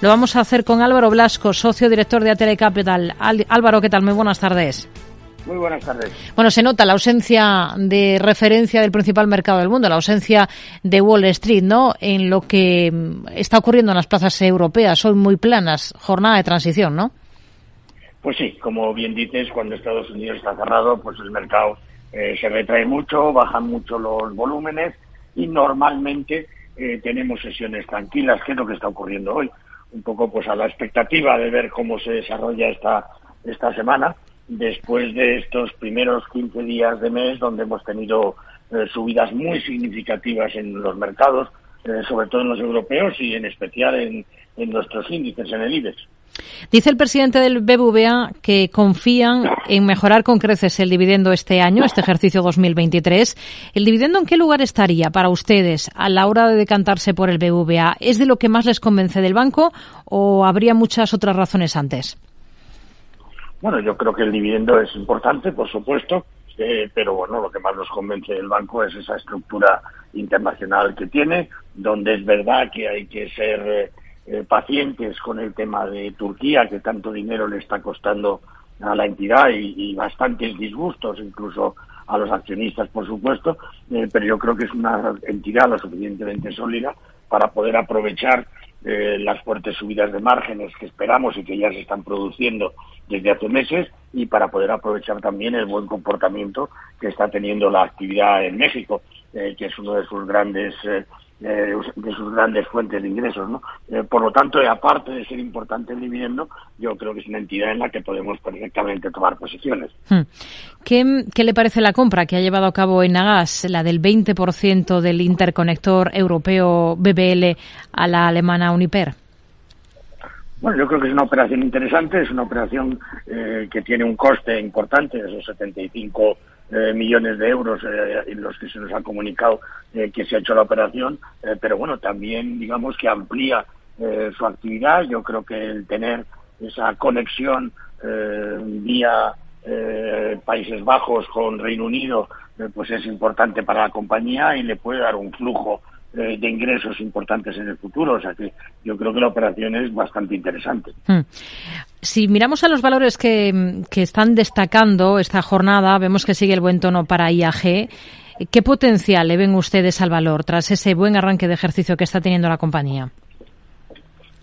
Lo vamos a hacer con Álvaro Blasco, socio director de Atele Capital. Álvaro, ¿qué tal? Muy buenas tardes. Muy buenas tardes. Bueno, se nota la ausencia de referencia del principal mercado del mundo, la ausencia de Wall Street, ¿no? En lo que mm, está ocurriendo en las plazas europeas. Son muy planas, jornada de transición, ¿no? Pues sí, como bien dices, cuando Estados Unidos está cerrado, pues el mercado eh, se retrae mucho, bajan mucho los volúmenes y normalmente eh, tenemos sesiones tranquilas, que es lo que está ocurriendo hoy. Un poco pues a la expectativa de ver cómo se desarrolla esta, esta semana después de estos primeros 15 días de mes donde hemos tenido eh, subidas muy significativas en los mercados, eh, sobre todo en los europeos y en especial en, nuestros índices, en el IBEX. Dice el presidente del BBVA que confían en mejorar con creces el dividendo este año, este ejercicio 2023. ¿El dividendo en qué lugar estaría para ustedes a la hora de decantarse por el BBVA? ¿Es de lo que más les convence del banco o habría muchas otras razones antes? Bueno, yo creo que el dividendo es importante, por supuesto, eh, pero bueno, lo que más nos convence del banco es esa estructura internacional que tiene, donde es verdad que hay que ser eh, eh, pacientes con el tema de Turquía, que tanto dinero le está costando a la entidad y, bastantes disgustos, incluso a los accionistas, por supuesto, pero yo creo que es una entidad lo suficientemente sólida para poder aprovechar eh, las fuertes subidas de márgenes que esperamos y que ya se están produciendo desde hace meses y para poder aprovechar también el buen comportamiento que está teniendo la actividad en México, eh, que es uno de sus grandes eh, de sus grandes fuentes de ingresos. ¿no? Eh, por lo tanto, aparte de ser importante el dividendo, yo creo que es una entidad en la que podemos perfectamente tomar posiciones. Hmm. ¿Qué, ¿Qué, le parece la compra que ha llevado a cabo en Agas, la del 20% del interconector europeo BBL a la alemana Uniper? Bueno, yo creo que es una operación interesante, es una operación eh, que tiene un coste importante, esos 75 eh, millones de euros eh, en los que se nos ha comunicado eh, que se ha hecho la operación, pero bueno, también digamos que amplía su actividad. Yo creo que el tener esa conexión vía Países Bajos con Reino Unido, pues es importante para la compañía y le puede dar un flujo de ingresos importantes en el futuro. O sea que yo creo que la operación es bastante interesante. Hmm. Si miramos a los valores que, están destacando esta jornada, vemos que sigue el buen tono para IAG. ¿Qué potencial le ven ustedes al valor tras ese buen arranque de ejercicio que está teniendo la compañía?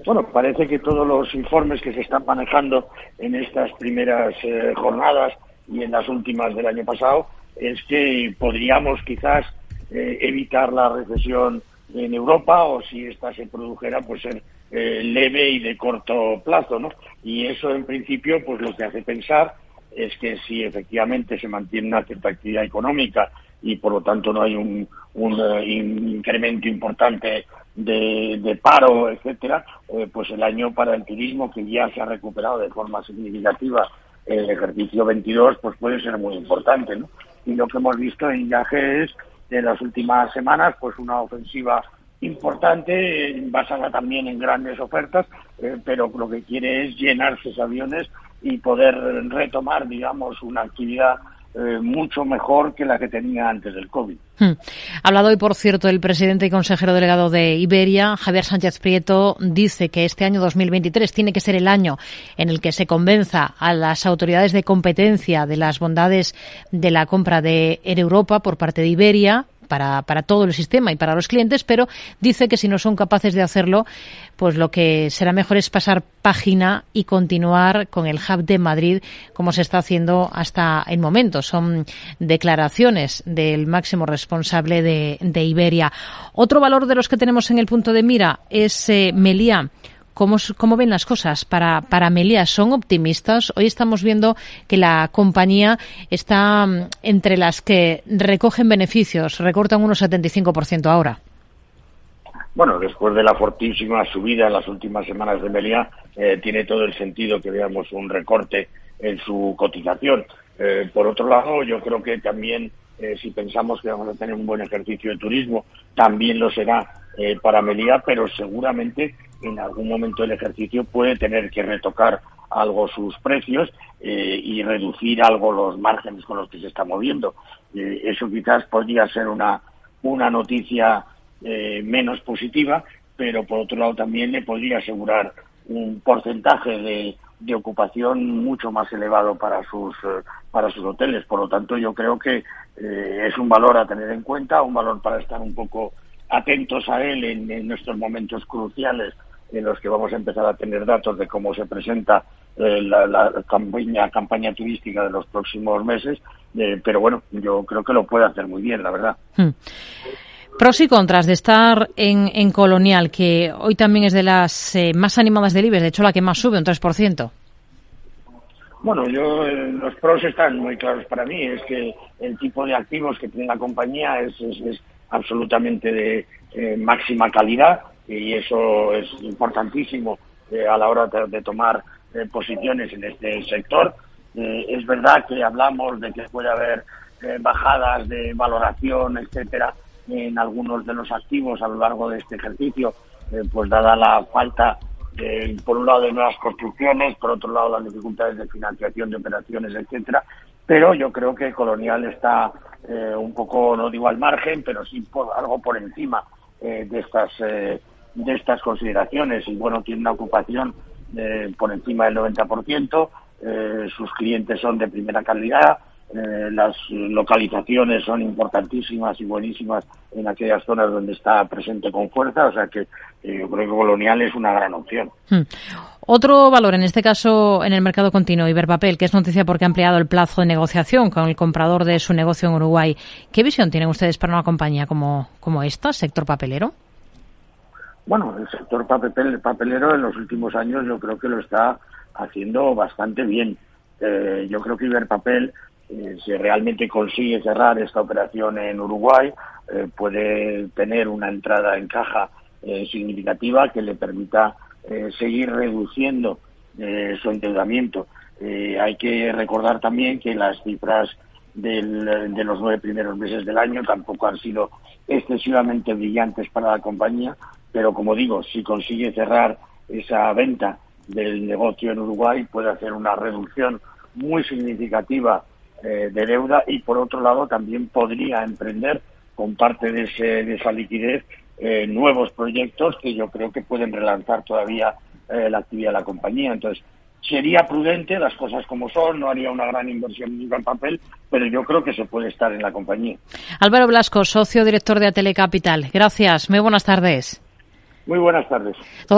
Bueno, parece que todos los informes que se están manejando en estas primeras eh, jornadas y en las últimas del año pasado es que podríamos quizás eh, evitar la recesión en Europa o si esta se produjera, pues ser eh, leve y de corto plazo, ¿no? Y eso en principio, pues lo que hace pensar es que si efectivamente se mantiene una cierta actividad económica y por lo tanto no hay un, eh, incremento importante de, paro, etcétera, pues el año para el turismo que ya se ha recuperado de forma significativa el ejercicio 22, pues puede ser muy importante. Y lo que hemos visto en IAG es de las últimas semanas, pues una ofensiva importante, basada también en grandes ofertas, eh, pero lo que quiere es llenarse esos aviones y poder retomar, digamos, una actividad eh, mucho mejor que la que tenía antes del COVID. Hmm. Ha hablado hoy, por cierto, el presidente y consejero delegado de Iberia, Javier Sánchez Prieto, dice que este año 2023 tiene que ser el año en el que se convenza a las autoridades de competencia de las bondades de la compra de Air Europa por parte de Iberia para, para todo el sistema y para los clientes, pero dice que si no son capaces de hacerlo, pues lo que será mejor es pasar página y continuar con el hub de Madrid como se está haciendo hasta el momento. Son declaraciones del máximo responsable de, de Iberia. Otro valor de los que tenemos en el punto de mira es eh, Meliá ¿Cómo, ¿Cómo, ven las cosas para, para Melia? ¿Son optimistas? Hoy estamos viendo que la compañía está mm, entre las que recogen beneficios, recortan unos 75% ahora. Bueno, después de la fortísima subida en las últimas semanas de Melia, eh, tiene todo el sentido que veamos un recorte en su cotización. Eh, por otro lado, yo creo que también, eh, si pensamos que vamos a tener un buen ejercicio de turismo, también lo será para Melia, pero seguramente en algún momento del ejercicio puede tener que retocar algo sus precios eh, y reducir algo los márgenes con los que se está moviendo. Eh, eso quizás podría ser una, una noticia eh, menos positiva, pero por otro lado también le podría asegurar un porcentaje de, de ocupación mucho más elevado para sus para sus hoteles. Por lo tanto, yo creo que es un valor a tener en cuenta, un valor para estar un poco atentos a él en, en nuestros momentos cruciales en los que vamos a empezar a tener datos de cómo se presenta eh, la, la, campaña, campaña turística de los próximos meses. Eh, pero bueno, yo creo que lo puede hacer muy bien, la verdad. Hmm. Pros y contras de estar en, en, Colonial, que hoy también es de las eh, más animadas del IBEX, de hecho la que más sube, un 3%. Bueno, yo los pros están muy claros para mí. Es que el tipo de activos que tiene la compañía es, es, es absolutamente de máxima calidad y eso es importantísimo eh, a la hora de, tomar eh, posiciones en este sector. es verdad que hablamos de que puede haber bajadas de valoración, etcétera, en algunos de los activos a lo largo de este ejercicio, eh, pues dada la falta, de, por un lado, de nuevas construcciones, por otro lado, las dificultades de financiación de operaciones, etcétera. Pero yo creo que Colonial está eh, un poco, no digo al margen, pero sí por, algo por encima eh, de estas eh, de estas consideraciones y bueno tiene una ocupación eh, por encima del 90%, eh, sus clientes son de primera calidad, eh, las localizaciones son importantísimas y buenísimas en aquellas zonas donde está presente con fuerza, o sea que eh, yo creo que Colonial es una gran opción. Hmm. Otro valor, en este caso en el mercado continuo, Iberpapel, que es noticia porque ha ampliado el plazo de negociación con el comprador de su negocio en Uruguay. ¿Qué visión tienen ustedes para una compañía como, como esta, sector papelero? Bueno, el sector papel, papelero en los últimos años yo creo que lo está haciendo bastante bien. Eh, yo creo que Iberpapel eh, si realmente consigue cerrar esta operación en Uruguay, eh, puede tener una entrada en caja eh, significativa que le permita seguir reduciendo su endeudamiento. Hay que recordar también que las cifras de los nueve primeros meses del año tampoco han sido excesivamente brillantes para la compañía, pero como digo, si consigue cerrar esa venta del negocio en Uruguay, puede hacer una reducción muy significativa eh, de deuda y por otro lado también podría emprender con parte de, ese, de esa liquidez eh, nuevos proyectos que yo creo que pueden relanzar todavía eh, la actividad de la compañía. Entonces, sería prudente, las cosas como son, no haría una gran inversión en papel, pero yo creo que se puede estar en la compañía. Álvaro Blasco, socio director de Atele Capital. Gracias, muy buenas tardes. Muy buenas tardes.